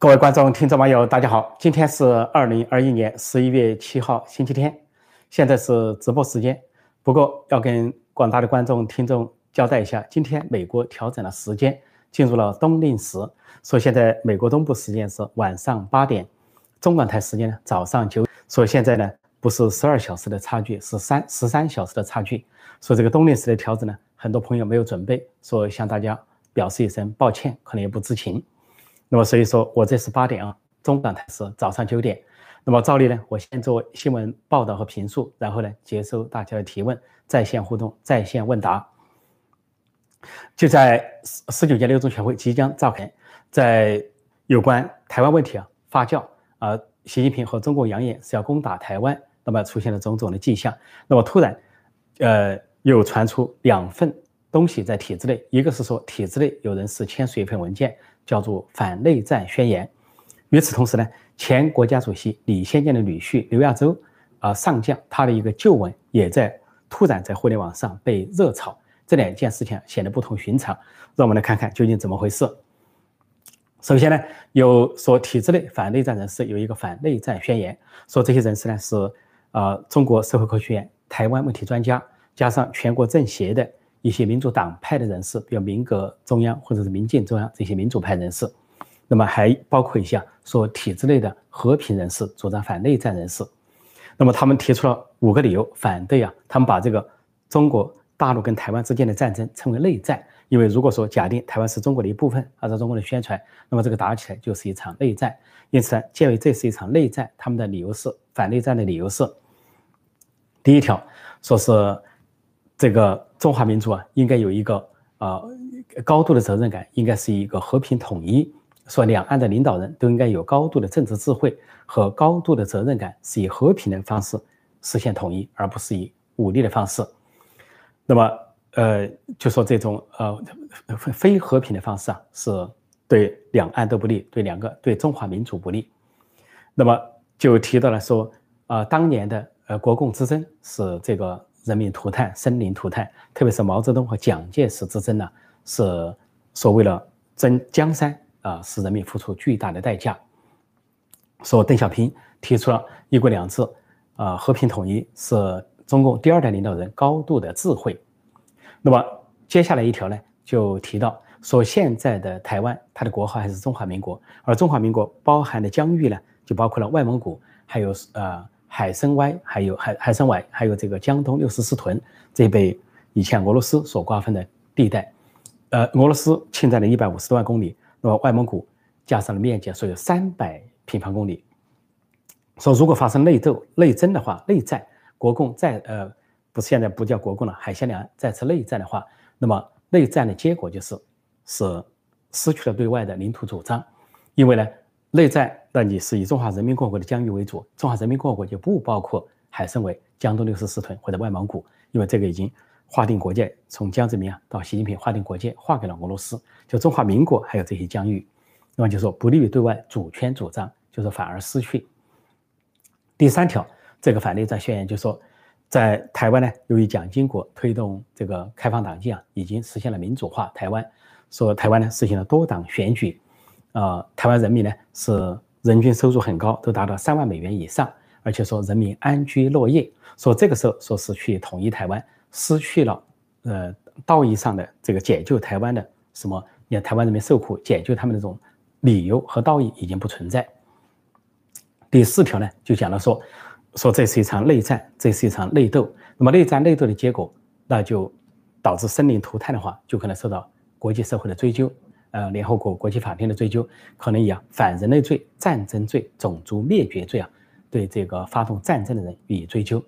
各位观众、听众、网友，大家好！今天是二零二一年十一月七号，星期天，现在是直播时间。不过要跟广大的观众、听众交代一下，今天美国调整了时间，进入了冬令时，所以现在美国东部时间是晚上八点，中港台时间呢早上九，所以现在呢不是十二小时的差距，是三十三小时的差距。所以这个冬令时的调整呢，很多朋友没有准备，所以向大家表示一声抱歉，可能也不知情。那么所以说我这是八点啊，中港台是早上九点。那么照例呢，我先做新闻报道和评述，然后呢接收大家的提问，在线互动，在线问答。就在十十九届六中全会即将召开，在有关台湾问题啊发酵啊，习近平和中共扬言是要攻打台湾，那么出现了种种的迹象。那么突然，呃，又传出两份东西在体制内，一个是说体制内有人是签署一份文件。叫做反内战宣言。与此同时呢，前国家主席李先念的女婿刘亚洲啊上将，他的一个旧闻也在突然在互联网上被热炒。这两件事情显得不同寻常，让我们来看看究竟怎么回事。首先呢，有说体制内反内战人士有一个反内战宣言，说这些人士呢是呃中国社会科学院台湾问题专家，加上全国政协的。一些民主党派的人士，比如民革中央或者是民进中央这些民主派人士，那么还包括一下说体制内的和平人士，主张反内战人士，那么他们提出了五个理由反对啊，他们把这个中国大陆跟台湾之间的战争称为内战，因为如果说假定台湾是中国的一部分，按照中国的宣传，那么这个打起来就是一场内战，因此呢，鉴于这是一场内战，他们的理由是反内战的理由是，第一条说是。这个中华民族啊，应该有一个啊高度的责任感，应该是一个和平统一。说两岸的领导人都应该有高度的政治智慧和高度的责任感，是以和平的方式实现统一，而不是以武力的方式。那么，呃，就说这种呃非和平的方式啊，是对两岸都不利，对两个对中华民族不利。那么就提到了说啊，当年的呃国共之争是这个。人民涂炭，生灵涂炭，特别是毛泽东和蒋介石之争呢，是所谓的争江山啊，使人民付出巨大的代价。说邓小平提出了一国两制，啊，和平统一是中共第二代领导人高度的智慧。那么接下来一条呢，就提到说现在的台湾，它的国号还是中华民国，而中华民国包含的疆域呢，就包括了外蒙古，还有呃。海参崴，还有海海参崴，还有这个江东六十四屯，这被以前俄罗斯所瓜分的地带，呃，俄罗斯侵占了一百五十多万公里，那么外蒙古加上了面积，所以有三百平方公里。说如果发生内斗、内争的话，内战，国共再呃，不是现在不叫国共了，海峡两岸再次内战的话，那么内战的结果就是是失去了对外的领土主张，因为呢。内战，那你是以中华人民共和国的疆域为主，中华人民共和国就不包括海参崴、江东六十四屯或者外蒙古，因为这个已经划定国界，从江泽民啊到习近平划定国界，划给了俄罗斯，就中华民国还有这些疆域，那么就说不利于对外主权主张，就是反而失去。第三条，这个反内战宣言就说，在台湾呢，由于蒋经国推动这个开放党禁啊，已经实现了民主化，台湾说台湾呢实行了多党选举。呃，台湾人民呢是人均收入很高，都达到三万美元以上，而且说人民安居乐业。说这个时候说是去统一台湾，失去了呃道义上的这个解救台湾的什么？让台湾人民受苦，解救他们那种理由和道义已经不存在。第四条呢，就讲了说，说这是一场内战，这是一场内斗。那么内战内斗的结果，那就导致生灵涂炭的话，就可能受到国际社会的追究。呃，联合国国际法庭的追究，可能以啊反人类罪、战争罪、种族灭绝罪啊，对这个发动战争的人予以追究。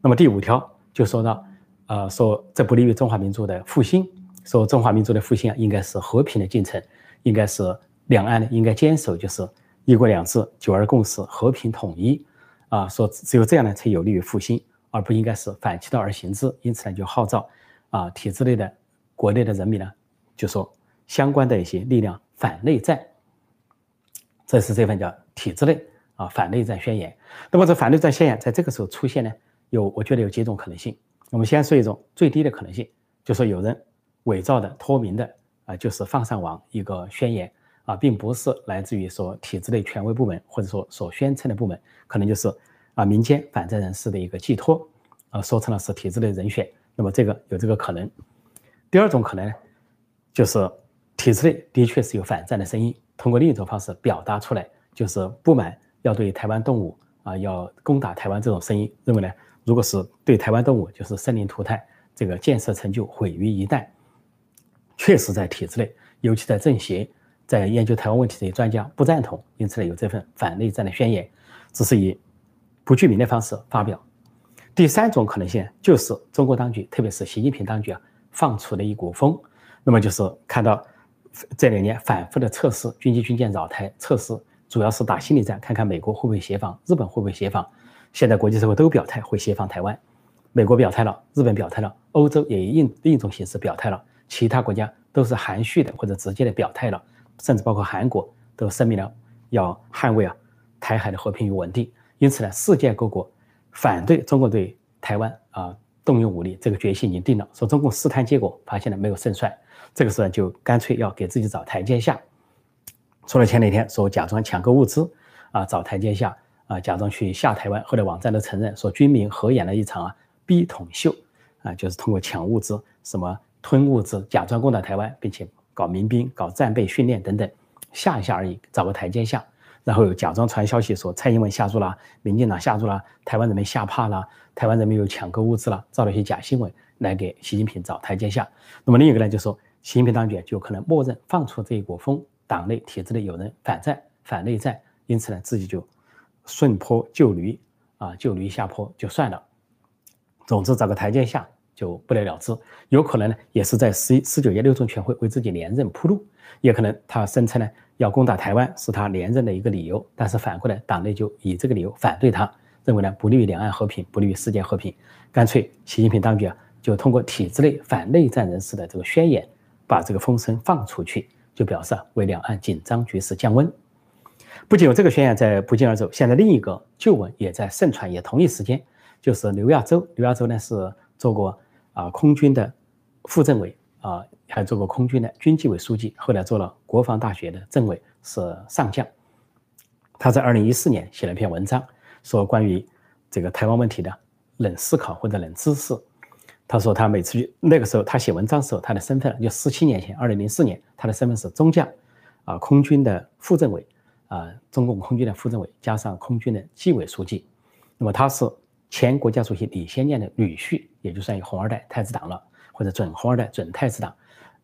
那么第五条就说到，呃，说这不利于中华民族的复兴，说中华民族的复兴啊，应该是和平的进程，应该是两岸呢应该坚守就是一国两制、九二共识、和平统一啊，说只有这样呢才有利于复兴，而不应该是反其道而行之。因此呢，就号召啊体制内的国内的人民呢，就说。相关的一些力量反内战，这是这份叫体制内啊反内战宣言。那么这反内战宣言在这个时候出现呢，有我觉得有几种可能性。我们先说一种最低的可能性，就说有人伪造的、脱名的啊，就是放上网一个宣言啊，并不是来自于说体制内权威部门或者说所宣称的部门，可能就是啊民间反战人士的一个寄托，啊说成了是体制内人选，那么这个有这个可能。第二种可能就是体制内的确是有反战的声音，通过另一种方式表达出来，就是不满要对台湾动武啊要攻打台湾这种声音，认为呢，如果是对台湾动武，就是生灵涂炭，这个建设成就毁于一旦。确实在体制内，尤其在政协。在研究台湾问题的专家不赞同，因此呢有这份反内战的宣言，只是以不具名的方式发表。第三种可能性就是中国当局，特别是习近平当局啊放出了一股风，那么就是看到这两年反复的测试军机军舰扰台测试，主要是打心理战，看看美国会不会协防，日本会不会协防。现在国际社会都表态会协防台湾，美国表态了，日本表态了，欧洲也以另一种形式表态了，其他国家都是含蓄的或者直接的表态了。甚至包括韩国都声明了要捍卫啊台海的和平与稳定，因此呢，世界各国反对中国对台湾啊动用武力，这个决心已经定了。说中共试探结果发现了没有胜算，这个时候就干脆要给自己找台阶下。除了前两天说假装抢购物资啊找台阶下啊假装去下台湾，后来网站都承认说军民合演了一场啊逼统秀啊，就是通过抢物资、什么吞物资，假装攻打台湾，并且。搞民兵、搞战备训练等等，吓一下而已，找个台阶下，然后又假装传消息说蔡英文下注了，民进党下注了，台湾人民吓怕了，台湾人民有抢购物资了，造了一些假新闻来给习近平找台阶下。那么另一个呢，就是说习近平当局就可能默认放出这一股风，党内体制内有人反战、反内战，因此呢，自己就顺坡就驴啊，就驴下坡就算了，总之找个台阶下。就不了了之，有可能呢，也是在十一十九届六中全会为自己连任铺路，也可能他声称呢要攻打台湾是他连任的一个理由，但是反过来党内就以这个理由反对他，认为呢不利于两岸和平，不利于世界和平，干脆习近平当局啊就通过体制内反内战人士的这个宣言，把这个风声放出去，就表示啊为两岸紧张局势降温。不仅有这个宣言在不胫而走，现在另一个旧闻也在盛传，也同一时间，就是刘亚洲，刘亚洲呢是做过。啊，空军的副政委啊，还做过空军的军纪委书记，后来做了国防大学的政委，是上将。他在二零一四年写了一篇文章，说关于这个台湾问题的冷思考或者冷知识。他说他每次去那个时候，他写文章的时候，他的身份就十七年前，二零零四年，他的身份是中将，啊，空军的副政委，啊，中共空军的副政委，加上空军的纪委书记。那么他是。前国家主席李先念的女婿，也就算一个红二代太子党了，或者准红二代、准太子党。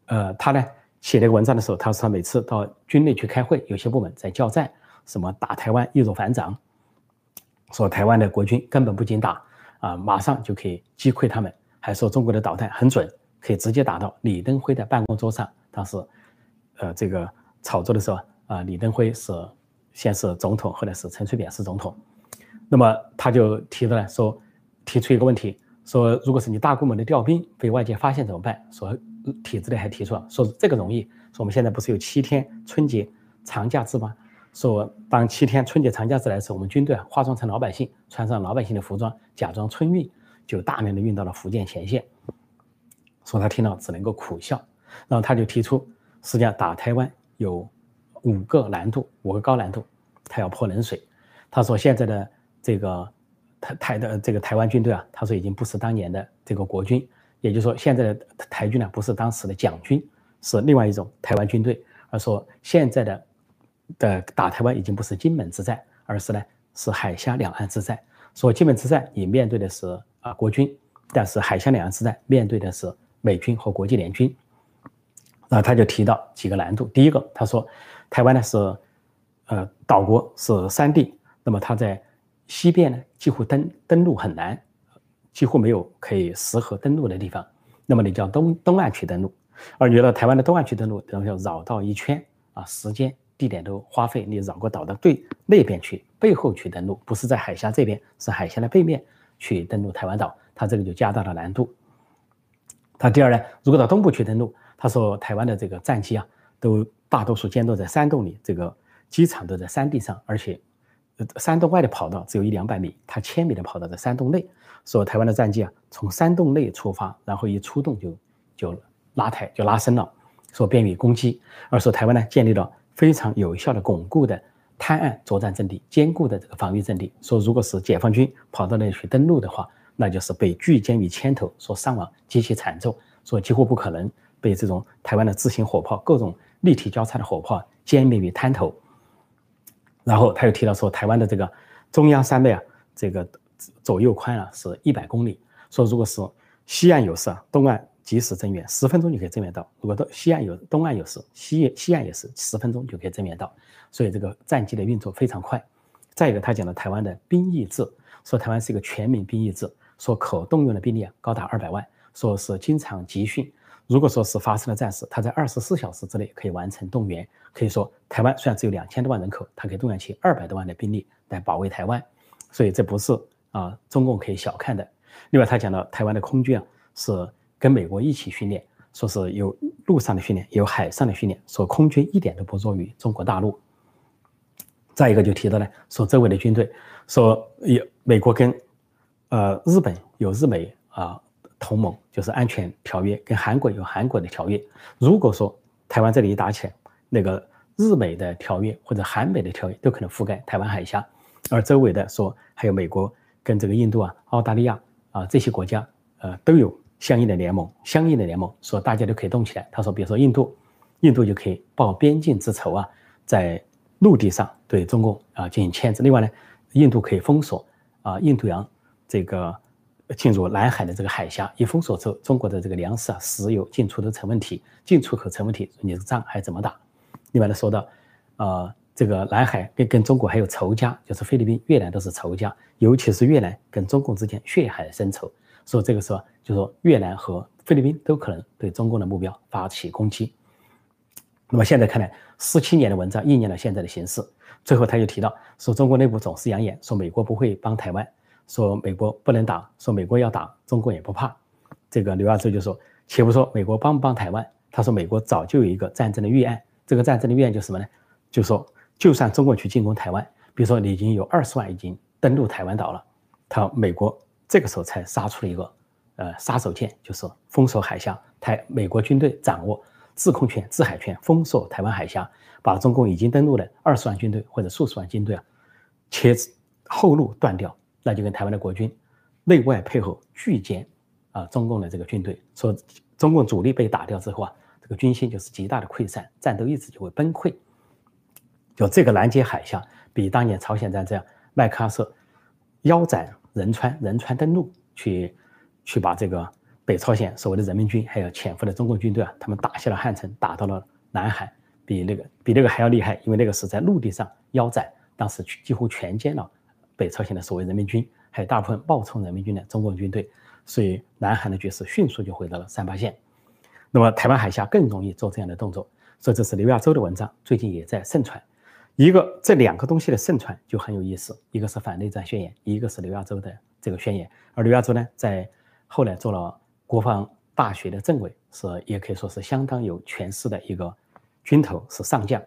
呃，他呢写这个文章的时候，他说他每次到军内去开会，有些部门在叫战，什么打台湾易如反掌，说台湾的国军根本不经打啊，马上就可以击溃他们，还说中国的导弹很准，可以直接打到李登辉的办公桌上。当时，呃，这个炒作的时候啊，李登辉是先是总统，后来是陈水扁是总统。那么他就提出来说，提出一个问题，说如果是你大规模的调兵被外界发现怎么办？说体制内还提出了说这个容易，说我们现在不是有七天春节长假制吗？说当七天春节长假制来时，我们军队啊化妆成老百姓，穿上老百姓的服装，假装春运，就大量的运到了福建前线。说他听到只能够苦笑，然后他就提出，实际上打台湾有五个难度，五个高难度，他要泼冷水。他说现在的。这个台台的这个台湾军队啊，他说已经不是当年的这个国军，也就是说现在的台军呢，不是当时的蒋军，是另外一种台湾军队。而说现在的的打台湾已经不是金门之战，而是呢是海峡两岸之战。说金门之战你面对的是啊国军，但是海峡两岸之战面对的是美军和国际联军。那他就提到几个难度，第一个他说台湾呢是呃岛国是山地，那么他在西边呢，几乎登登陆很难，几乎没有可以适合登陆的地方。那么你叫东东岸去登陆，而你到台湾的东岸去登陆，等于要绕道一圈啊，时间、地点都花费。你绕过岛的对那边去，背后去登陆，不是在海峡这边，是海峡的背面去登陆台湾岛，它这个就加大了难度。他第二呢，如果到东部去登陆，他说台湾的这个战机啊，都大多数建都在山洞里，这个机场都在山地上，而且。山洞外的跑道只有一两百米，它千米的跑道在山洞内。说台湾的战机啊，从山洞内出发，然后一出动就就拉抬就拉升了，说便于攻击。而说台湾呢，建立了非常有效的巩固的滩岸作战阵地，坚固的这个防御阵地。说如果是解放军跑到那里去登陆的话，那就是被拒歼于千头，说伤亡极其惨重，说几乎不可能被这种台湾的自行火炮、各种立体交叉的火炮歼灭于滩头。然后他又提到说，台湾的这个中央山脉啊，这个左右宽啊是一百公里，说如果是西岸有事，东岸。及时增援，十分钟就可以增援到。如果到西岸有东岸有事，西西岸也是十分钟就可以增援到。所以这个战机的运作非常快。再一个，他讲了台湾的兵役制，说台湾是一个全民兵役制，说可动用的兵力高达二百万，说是经常集训。如果说是发生了战事，他在二十四小时之内可以完成动员。可以说，台湾虽然只有两千多万人口，它可以动员起二百多万的兵力来保卫台湾。所以这不是啊中共可以小看的。另外，他讲到台湾的空军啊是。跟美国一起训练，说是有陆上的训练，有海上的训练，说空军一点都不弱于中国大陆。再一个就提到呢，说周围的军队，说有美国跟呃日本有日美啊同盟，就是安全条约，跟韩国有韩国的条约。如果说台湾这里一打起来，那个日美的条约或者韩美的条约都可能覆盖台湾海峡，而周围的说还有美国跟这个印度啊、澳大利亚啊这些国家，呃都有。相应的联盟，相应的联盟，说大家都可以动起来。他说，比如说印度，印度就可以报边境之仇啊，在陆地上对中共啊进行牵制。另外呢，印度可以封锁啊印度洋这个进入南海的这个海峡，一封锁之后，中国的这个粮食啊、石油进出都成问题，进出口成问题，你这个仗还怎么打？另外呢，说到啊，这个南海跟跟中国还有仇家，就是菲律宾、越南都是仇家，尤其是越南跟中共之间血海深仇。说这个时候，就说越南和菲律宾都可能对中共的目标发起攻击。那么现在看来，十七年的文章应验了现在的形势。最后他又提到说，中国内部总是扬言说美国不会帮台湾，说美国不能打，说美国要打，中共也不怕。这个刘亚洲就说，且不说美国帮不帮台湾，他说美国早就有一个战争的预案。这个战争的预案就是什么呢？就说就算中国去进攻台湾，比如说你已经有二十万已经登陆台湾岛了，他美国。这个时候才杀出了一个，呃，杀手锏，就是封锁海峡，台美国军队掌握制空权、制海权，封锁台湾海峡，把中共已经登陆的二十万军队或者数十万军队啊，切后路断掉，那就跟台湾的国军内外配合拒歼啊中共的这个军队，说中共主力被打掉之后啊，这个军心就是极大的溃散，战斗意志就会崩溃。就这个拦截海峡，比当年朝鲜战争麦克阿瑟腰斩。仁川仁川登陆，去去把这个北朝鲜所谓的人民军，还有潜伏的中共军队啊，他们打下了汉城，打到了南海，比那个比那个还要厉害，因为那个是在陆地上腰斩，当时几乎全歼了北朝鲜的所谓人民军，还有大部分冒充人民军的中共军队，所以南海的局势迅速就回到了三八线。那么台湾海峡更容易做这样的动作，所以这是刘亚洲的文章，最近也在盛传。一个这两个东西的盛传就很有意思，一个是反内战宣言，一个是刘亚洲的这个宣言。而刘亚洲呢，在后来做了国防大学的政委，是也可以说是相当有权势的一个军头，是上将。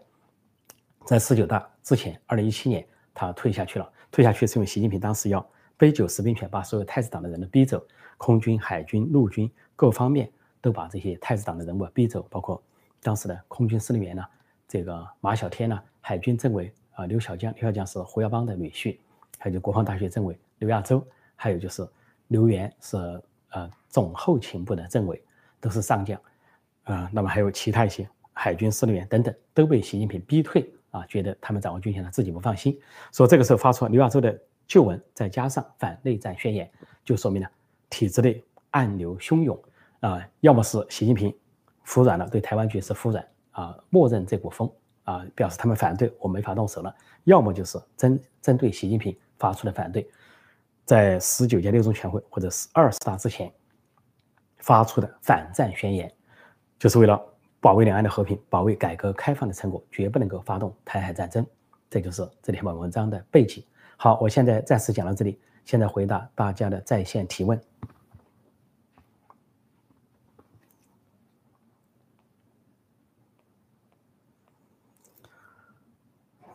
在十九大之前，二零一七年他退下去了。退下去是因为习近平当时要杯酒释兵权，把所有太子党的人都逼走，空军、海军、陆军各方面都把这些太子党的人物逼走，包括当时的空军司令员呢，这个马小天呢。海军政委啊，刘小江，刘小江是胡耀邦的女婿，还有就国防大学政委刘亚洲，还有就是刘源是呃总后勤部的政委，都是上将，啊，那么还有其他一些海军司令员等等，都被习近平逼退啊，觉得他们掌握军权了，自己不放心，所以这个时候发出刘亚洲的旧文，再加上反内战宣言，就说明了体制内暗流汹涌啊，要么是习近平服软了，对台湾局势服软啊，默认这股风。啊，表示他们反对我没法动手了，要么就是针针对习近平发出的反对，在十九届六中全会或者是二十大之前发出的反战宣言，就是为了保卫两岸的和平，保卫改革开放的成果，绝不能够发动台海战争。这就是这篇文章的背景。好，我现在暂时讲到这里，现在回答大家的在线提问。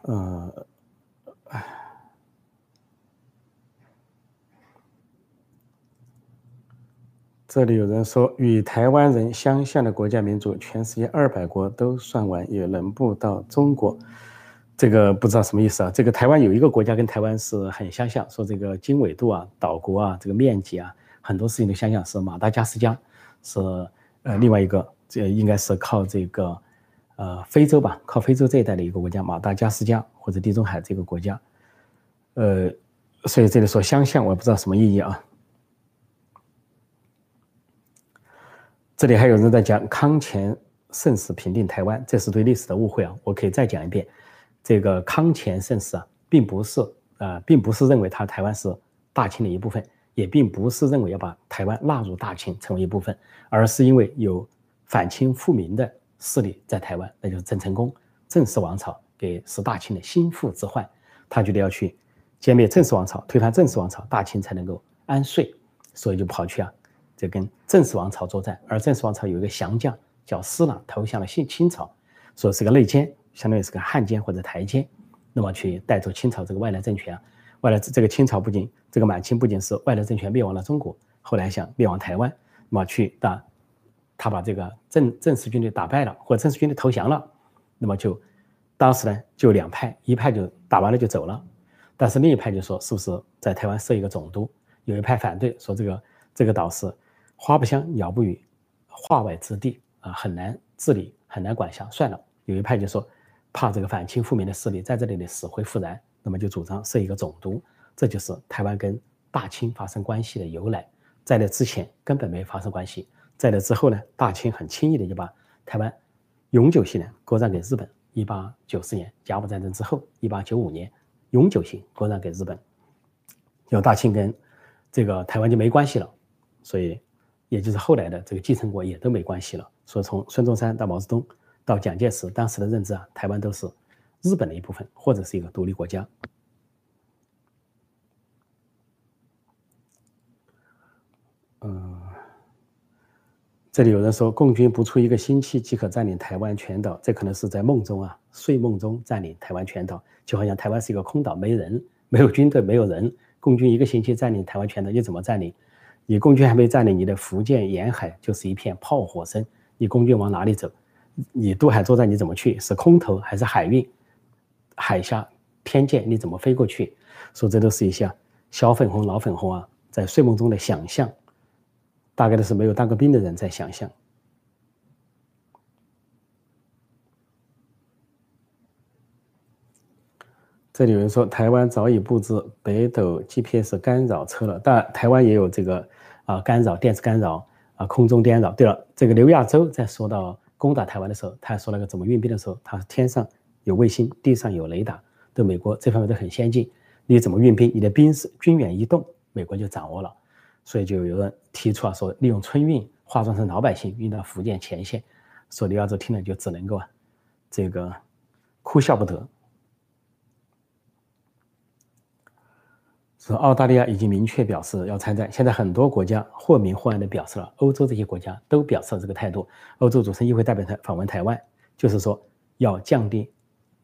呃，哎，这里有人说，与台湾人相像的国家民族，全世界二百国都算完，也轮不到中国。这个不知道什么意思啊？这个台湾有一个国家跟台湾是很相像，说这个经纬度啊、岛国啊、这个面积啊，很多事情都相像，是马达加斯加，是呃另外一个，这应该是靠这个呃非洲吧，靠非洲这一带的一个国家，马达加斯加或者地中海这个国家，呃，所以这里说相像，我也不知道什么意义啊。这里还有人在讲康乾盛世平定台湾，这是对历史的误会啊！我可以再讲一遍。这个康乾盛世啊，并不是呃，并不是认为他台湾是大清的一部分，也并不是认为要把台湾纳入大清成为一部分，而是因为有反清复明的势力在台湾，那就是郑成功郑氏王朝给是大清的心腹之患，他觉得要去歼灭郑氏王朝，推翻郑氏王朝，大清才能够安睡，所以就跑去啊，这跟郑氏王朝作战，而郑氏王朝有一个降将叫施琅投降了清清朝，说是个内奸。相当于是个汉奸或者台奸，那么去带走清朝这个外来政权啊，外来这个清朝不仅这个满清不仅是外来政权灭亡了中国，后来想灭亡台湾，那么去打，他把这个郑郑氏军队打败了，或者郑氏军队投降了，那么就当时呢就两派，一派就打完了就走了，但是另一派就说是不是在台湾设一个总督，有一派反对说这个这个岛是花不香鸟不语，化外之地啊，很难治理，很难管辖，算了，有一派就说。怕这个反清复明的势力在这里的死灰复燃，那么就主张设一个总督，这就是台湾跟大清发生关系的由来。在那之前根本没发生关系，在那之后呢，大清很轻易的就把台湾永久性的割让给日本。一八九四年甲午战争之后，一八九五年永久性割让给日本，有大清跟这个台湾就没关系了，所以也就是后来的这个继承国也都没关系了。所以从孙中山到毛泽东。到蒋介石当时的认知啊，台湾都是日本的一部分，或者是一个独立国家。这里有人说，共军不出一个星期即可占领台湾全岛，这可能是在梦中啊，睡梦中占领台湾全岛，就好像台湾是一个空岛，没人，没有军队，没有人。共军一个星期占领台湾全岛，你怎么占领？你共军还没占领你的福建沿海，就是一片炮火声，你共军往哪里走？你渡海作战你怎么去？是空投还是海运？海峡天堑你怎么飞过去？说这都是一些小粉红、老粉红啊，在睡梦中的想象，大概都是没有当过兵的人在想象。这里有人说，台湾早已布置北斗 GPS 干扰车了，但台湾也有这个啊干扰、电磁干扰啊、空中干扰。对了，这个刘亚洲在说到。攻打台湾的时候，他还说那个怎么运兵的时候，他天上有卫星，地上有雷达，对美国这方面都很先进。你怎么运兵？你的兵是军远一动，美国就掌握了。所以就有人提出啊，说利用春运化妆成老百姓运到福建前线。说李亚洲听了就只能够啊，这个哭笑不得。说澳大利亚已经明确表示要参战，现在很多国家或明或暗的表示了，欧洲这些国家都表示了这个态度。欧洲组成议会代表团访问台湾，就是说要降低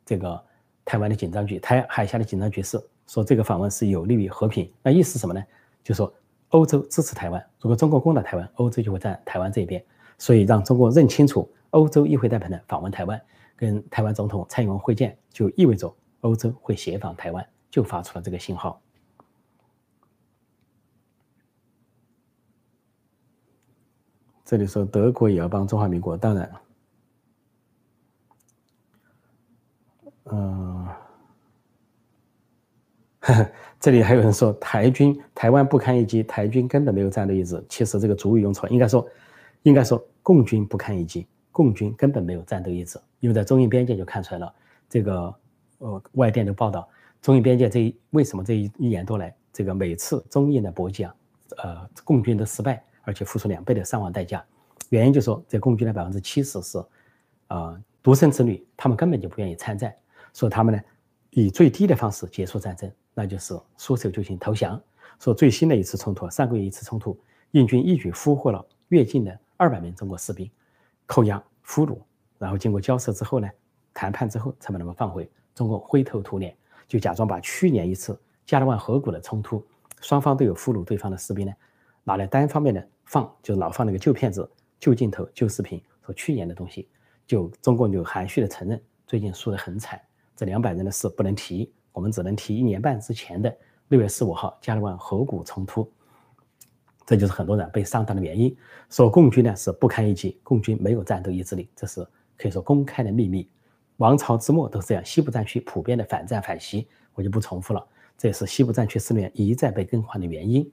这个台湾的紧张局、台海峡的紧张局势，说这个访问是有利于和平。那意思什么呢？就说欧洲支持台湾，如果中国攻打台湾，欧洲就会站台湾这一边。所以让中国认清楚，欧洲议会代表团访问台湾，跟台湾总统蔡英文会见，就意味着欧洲会协防台湾，就发出了这个信号。这里说德国也要帮中华民国，当然，嗯，这里还有人说台军台湾不堪一击，台军根本没有战斗意志。其实这个主语用错，应该说，应该说共军不堪一击，共军根本没有战斗意志。因为在中印边界就看出来了，这个呃外电的报道，中印边界这一为什么这一一年多来，这个每次中印的搏击啊，呃共军的失败。而且付出两倍的伤亡代价，原因就是说，这共军的百分之七十是，啊独生子女，他们根本就不愿意参战，所以他们呢以最低的方式结束战争，那就是束手就擒投降。说最新的一次冲突，上个月一次冲突，印军一举俘获了越境的二百名中国士兵，扣押俘虏，然后经过交涉之后呢，谈判之后才把他们放回。中国灰头土脸，就假装把去年一次加勒万河谷的冲突，双方都有俘虏对方的士兵呢。拿来单方面的放，就老放那个旧片子、旧镜头、旧视频，说去年的东西，就中共就含蓄的承认，最近输得很惨，这两百人的事不能提，我们只能提一年半之前的六月十五号加勒万河谷冲突，这就是很多人被上当的原因。说共军呢是不堪一击，共军没有战斗意志力，这是可以说公开的秘密。王朝之末都是这样，西部战区普遍的反战反袭，我就不重复了。这也是西部战区司令员一再被更换的原因。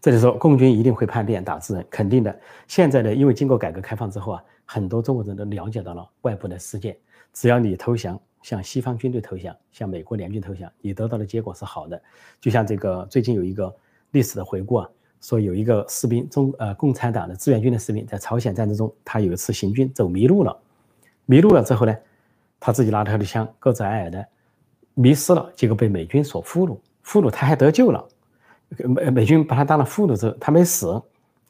这里说，共军一定会叛变打字人，肯定的。现在的，因为经过改革开放之后啊，很多中国人都了解到了外部的世界。只要你投降，向西方军队投降，向美国联军投降，你得到的结果是好的。就像这个最近有一个历史的回顾啊。说有一个士兵，中呃共产党的志愿军的士兵，在朝鲜战争中，他有一次行军走迷路了，迷路了之后呢，他自己拿着他的枪，个子矮矮的，迷失了，结果被美军所俘虏，俘虏他还得救了，美美军把他当了俘虏之后，他没死，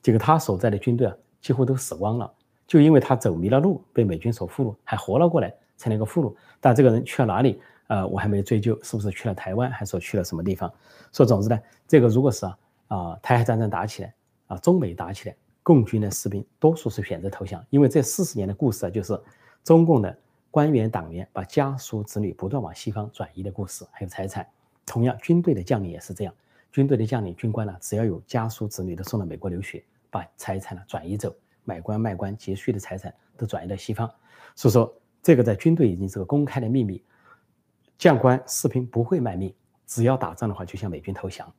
结果他所在的军队啊几乎都死光了，就因为他走迷了路，被美军所俘虏，还活了过来，成了一个俘虏。但这个人去了哪里？呃，我还没追究，是不是去了台湾，还是说去了什么地方？说总之呢，这个如果是啊。啊，台海战争打起来，啊，中美打起来，共军的士兵多数是选择投降，因为这四十年的故事啊，就是中共的官员党员把家属子女不断往西方转移的故事，还有财产。同样，军队的将领也是这样，军队的将领、军官呢，只要有家属子女都送到美国留学，把财产呢转移走，买官卖官积蓄的财产都转移到西方。所以说，这个在军队已经是个公开的秘密，将官士兵不会卖命，只要打仗的话就向美军投降。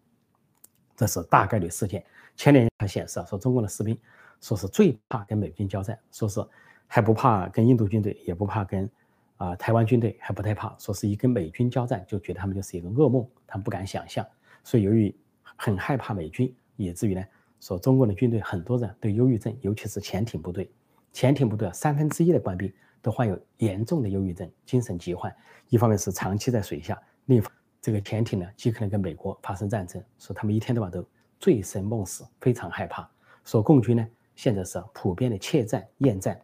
这是大概率事件。前年还显示啊，说中国的士兵说是最怕跟美军交战，说是还不怕跟印度军队，也不怕跟啊台湾军队，还不太怕。说是一跟美军交战，就觉得他们就是一个噩梦，他们不敢想象。所以由于很害怕美军，以至于呢，说中国的军队很多人都忧郁症，尤其是潜艇部队，潜艇部队三分之一的官兵都患有严重的忧郁症、精神疾患。一方面是长期在水下，另一方。这个潜艇呢，极可能跟美国发生战争，说他们一天到晚都醉生梦死，非常害怕。说共军呢，现在是普遍的怯战厌战，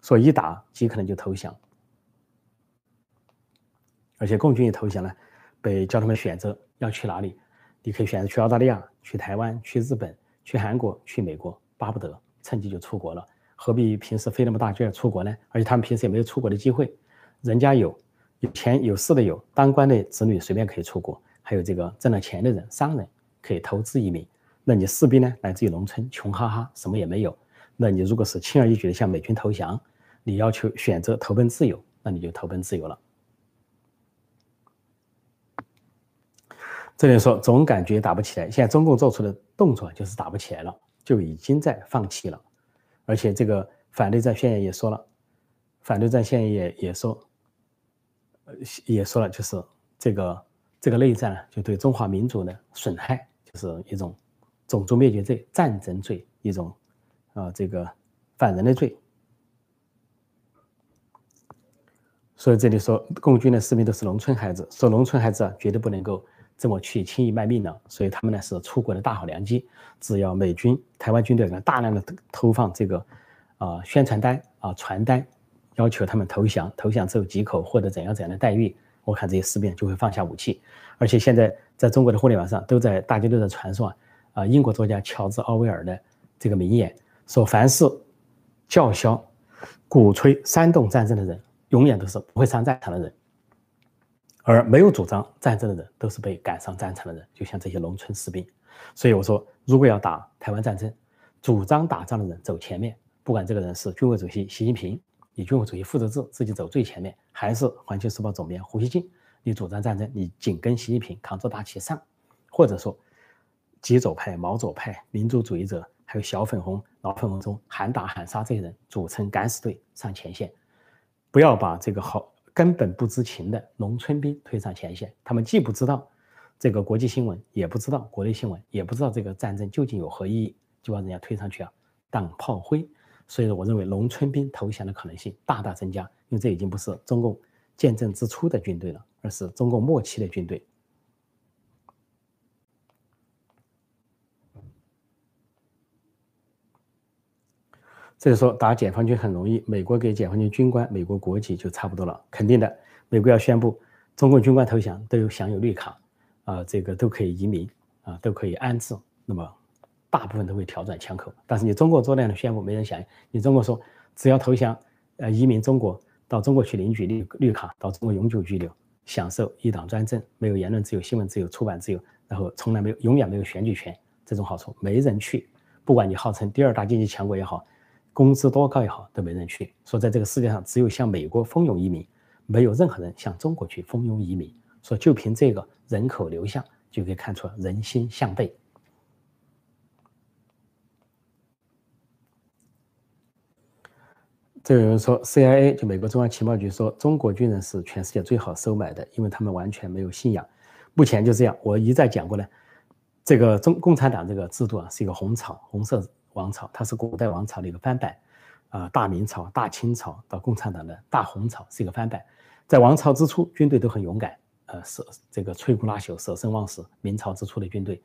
说一打极可能就投降。而且共军一投降呢，被叫他们选择要去哪里，你可以选择去澳大利亚、去台湾、去日本、去韩国、去美国，巴不得趁机就出国了，何必平时费那么大劲儿出国呢？而且他们平时也没有出国的机会，人家有。有钱有势的有，当官的子女随便可以出国，还有这个挣了钱的人，商人可以投资移民。那你士兵呢？来自于农村，穷哈哈，什么也没有。那你如果是轻而易举的向美军投降，你要求选择投奔自由，那你就投奔自由了。这里说总感觉打不起来，现在中共做出的动作就是打不起来了，就已经在放弃了。而且这个反对战宣言也说了，反对战宣言也也说。也说了，就是这个这个内战呢，就对中华民族的损害，就是一种种族灭绝罪、战争罪，一种啊这个反人类罪。所以这里说，共军的士兵都是农村孩子，说农村孩子啊，绝对不能够这么去轻易卖命的。所以他们呢是出国的大好良机，只要美军、台湾军队呢大量的投放这个啊宣传单啊传单。要求他们投降，投降之后即可获得怎样怎样的待遇？我看这些士兵就会放下武器。而且现在在中国的互联网上都在，大家都在传说啊，英国作家乔治·奥威尔的这个名言，说凡是叫嚣、鼓吹、煽动战争的人，永远都是不会上战场的人；而没有主张战争的人，都是被赶上战场的人。就像这些农村士兵。所以我说，如果要打台湾战争，主张打仗的人走前面，不管这个人是军委主席习近平。以军委主席负责制，自己走最前面，还是环球时报总编胡锡进？你主张战争，你紧跟习近平，扛着大旗上，或者说，极左派、毛左派、民族主义者，还有小粉红、老粉红中喊打喊杀这些人组成敢死队上前线，不要把这个好根本不知情的农村兵推上前线。他们既不知道这个国际新闻，也不知道国内新闻，也不知道这个战争究竟有何意义，就把人家推上去啊，当炮灰。所以说，我认为农村兵投降的可能性大大增加，因为这已经不是中共建政之初的军队了，而是中共末期的军队。这就说打解放军很容易，美国给解放军军官美国国籍就差不多了，肯定的。美国要宣布中共军官投降都有享有绿卡，啊，这个都可以移民啊，都可以安置，那么大部分都会调转枪口。但是你中国做那样的宣布，没人响应。你中国说只要投降，呃，移民中国，到中国去领取绿绿卡，到中国永久居留，享受一党专政，没有言论自由、新闻自由、出版自由，然后从来没有、永远没有选举权这种好处，没人去。不管你号称第二大经济强国也好，工资多高也好，都没人去。说在这个世界上，只有向美国蜂拥移民，没有任何人向中国去蜂拥移民。说就凭这个人口流向，就可以看出人心向背。这有人说，CIA 就美国中央情报局说，中国军人是全世界最好收买的，因为他们完全没有信仰。目前就这样，我一再讲过呢，这个中共产党这个制度啊，是一个红草红色王朝，它是古代王朝的一个翻版啊，大明朝、大清朝到共产党的大红朝是一个翻版，在王朝之初，军队都很勇敢。呃，舍这个摧枯拉朽、舍生忘死。明朝之初的军队，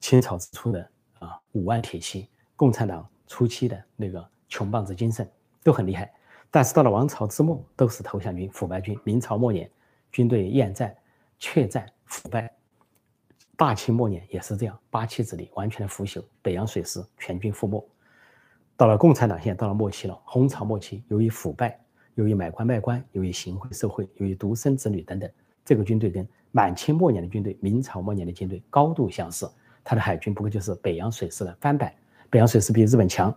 清朝之初的啊五万铁骑，共产党初期的那个穷棒子精神都很厉害。但是到了王朝之末，都是投降军、腐败军。明朝末年，军队厌战、怯战、腐败；大清末年也是这样，八旗子弟完全的腐朽，北洋水师全军覆没。到了共产党现在到了末期了，红朝末期，由于腐败，由于买官卖官，由于行贿受贿，由于独生子女等等。这个军队跟满清末年的军队、明朝末年的军队高度相似，它的海军不过就是北洋水师的翻版。北洋水师比日本强，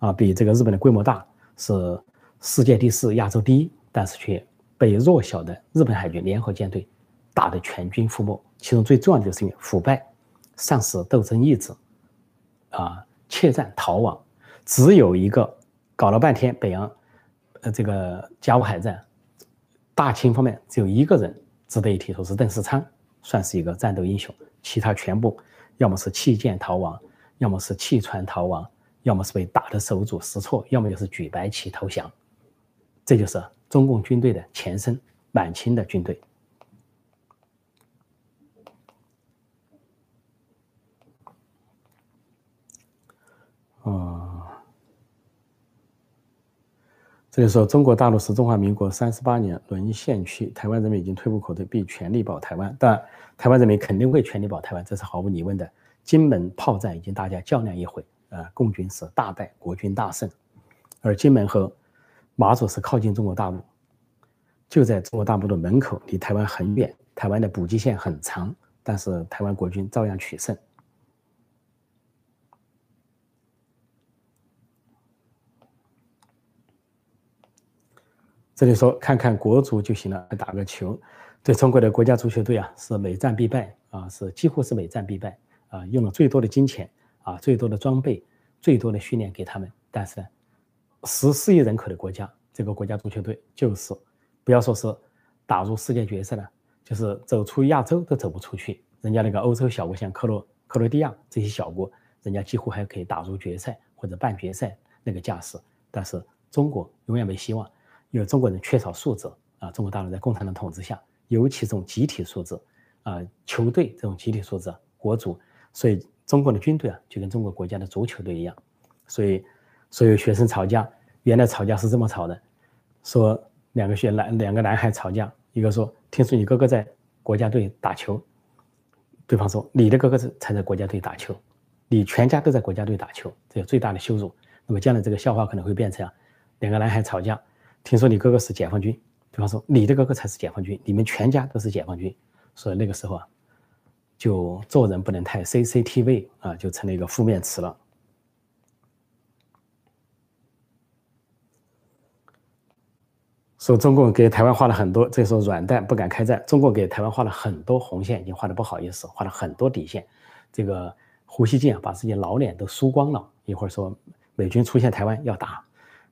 啊，比这个日本的规模大，是世界第四、亚洲第一，但是却被弱小的日本海军联合舰队打得全军覆没。其中最重要的就是因为腐败、丧失斗争意志，啊，怯战逃亡。只有一个搞了半天北洋，呃，这个甲午海战，大清方面只有一个人。值得一提，说是邓世昌算是一个战斗英雄，其他全部要么是弃舰逃亡，要么是弃船逃亡，要么是被打得手足失措，要么就是举白旗投降。这就是中共军队的前身——满清的军队。这里说，中国大陆是中华民国三十八年沦陷区，台湾人民已经退无可退，必全力保台湾。但台湾人民肯定会全力保台湾，这是毫无疑问的。金门炮战已经大家较量一回，呃，共军是大败，国军大胜。而金门和马祖是靠近中国大陆，就在中国大陆的门口，离台湾很远，台湾的补给线很长，但是台湾国军照样取胜。这里说看看国足就行了，打个球。对中国的国家足球队啊，是每战必败啊，是几乎是每战必败啊，用了最多的金钱啊，最多的装备，最多的训练给他们。但是呢，十四亿人口的国家，这个国家足球队就是不要说是打入世界决赛了，就是走出亚洲都走不出去。人家那个欧洲小国，像克罗克罗地亚这些小国，人家几乎还可以打入决赛或者半决赛那个架势。但是中国永远没希望。因为中国人缺少素质啊，中国大陆在共产党统治下，尤其这种集体素质啊，球队这种集体素质，国足，所以中国的军队啊，就跟中国国家的足球队一样。所以，所有学生吵架，原来吵架是这么吵的：说两个学男两个男孩吵架，一个说听说你哥哥在国家队打球，对方说你的哥哥是才在国家队打球，你全家都在国家队打球，这是最大的羞辱。那么将来这个笑话可能会变成两个男孩吵架。听说你哥哥是解放军，对方说你的哥哥才是解放军，你们全家都是解放军，所以那个时候啊，就做人不能太 CCTV 啊，就成了一个负面词了。说中共给台湾画了很多，这时候软蛋不敢开战。中共给台湾画了很多红线，已经画的不好意思，画了很多底线。这个胡锡进，把自己老脸都输光了。一会儿说美军出现台湾要打，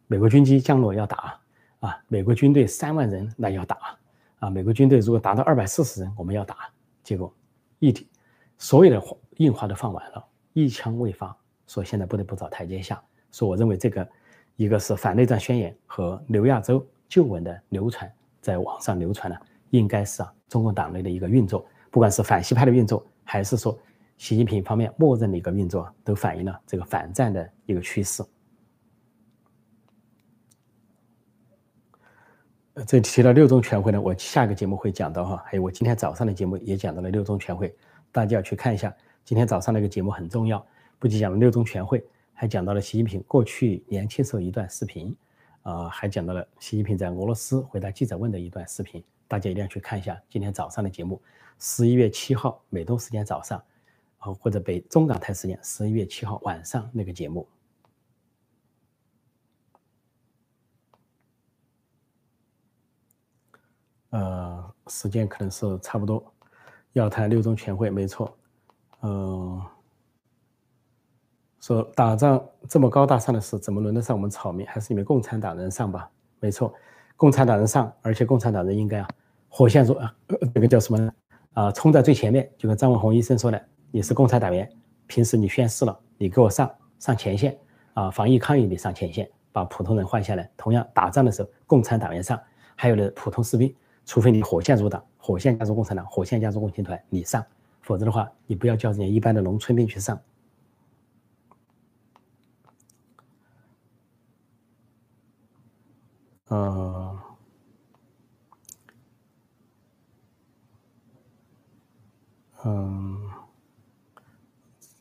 美国军机降落要打。啊，美国军队三万人那要打，啊，美国军队如果达到二百四十人，我们要打。结果，一体所有的硬话都放完了，一枪未发，说现在不得不找台阶下。说我认为这个，一个是反内战宣言和刘亚洲旧闻的流传，在网上流传呢，应该是啊中共党内的一个运作，不管是反西派的运作，还是说习近平方面默认的一个运作，都反映了这个反战的一个趋势。这提到六中全会呢，我下个节目会讲到哈，还有我今天早上的节目也讲到了六中全会，大家要去看一下。今天早上那个节目很重要，不仅讲了六中全会，还讲到了习近平过去年轻时候一段视频，啊，还讲到了习近平在俄罗斯回答记者问的一段视频，大家一定要去看一下今天早上的节目，十一月七号美东时间早上，啊或者北中港台时间十一月七号晚上那个节目。呃，时间可能是差不多，要谈六中全会，没错。嗯，说打仗这么高大上的事，怎么轮得上我们草民？还是你们共产党人上吧？没错，共产党人上，而且共产党人应该啊，火线说啊，这个叫什么呢？啊，冲在最前面，就跟张文宏医生说的，你是共产党员，平时你宣誓了，你给我上上前线啊，防疫抗疫你上前线，把普通人换下来。同样打仗的时候，共产党员上，还有的普通士兵。除非你火线入党，火线加入共产党，火线加入共青团，你上；否则的话，你不要叫人家一般的农村兵去上。嗯，嗯，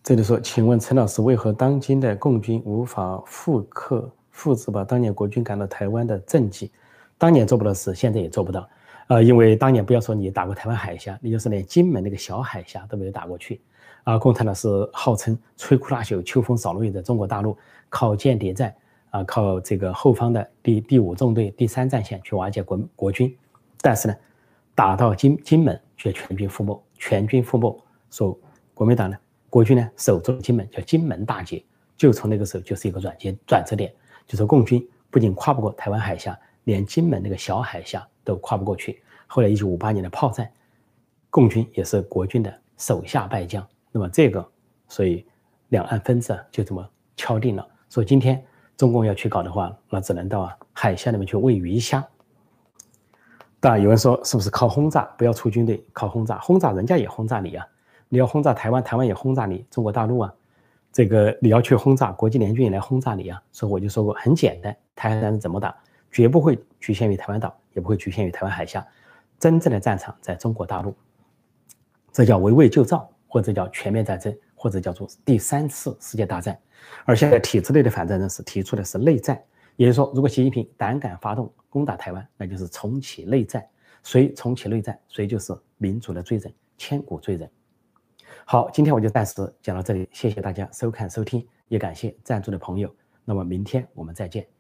这里说，请问陈老师，为何当今的共军无法复刻、复制把当年国军赶到台湾的政绩？当年做不到事，现在也做不到。呃，因为当年不要说你打过台湾海峡，你就是连金门那个小海峡都没有打过去，啊，共产党是号称摧枯拉朽、秋风扫落叶的中国大陆，靠间谍战，啊，靠这个后方的第第五纵队第三战线去瓦解国国军，但是呢，打到金金门却全军覆没，全军覆没，说国民党呢，国军呢守住金门，叫金门大捷，就从那个时候就是一个转接转折点，就是共军不仅跨不过台湾海峡，连金门那个小海峡。都跨不过去。后来一九五八年的炮战，共军也是国军的手下败将。那么这个，所以两岸分治就这么敲定了。说今天中共要去搞的话，那只能到啊海峡里面去喂鱼虾。当然有人说，是不是靠轰炸？不要出军队，靠轰炸。轰炸人家也轰炸你啊！你要轰炸台湾，台湾也轰炸你中国大陆啊！这个你要去轰炸国际联军也来轰炸你啊！所以我就说过，很简单，台湾战争怎么打？绝不会局限于台湾岛，也不会局限于台湾海峡，真正的战场在中国大陆，这叫围魏救赵，或者叫全面战争，或者叫做第三次世界大战。而现在体制内的反战人士提出的是内战，也就是说，如果习近平胆敢发动攻打台湾，那就是重启内战。谁重启内战，谁就是民主的罪人，千古罪人。好，今天我就暂时讲到这里，谢谢大家收看收听，也感谢赞助的朋友。那么明天我们再见。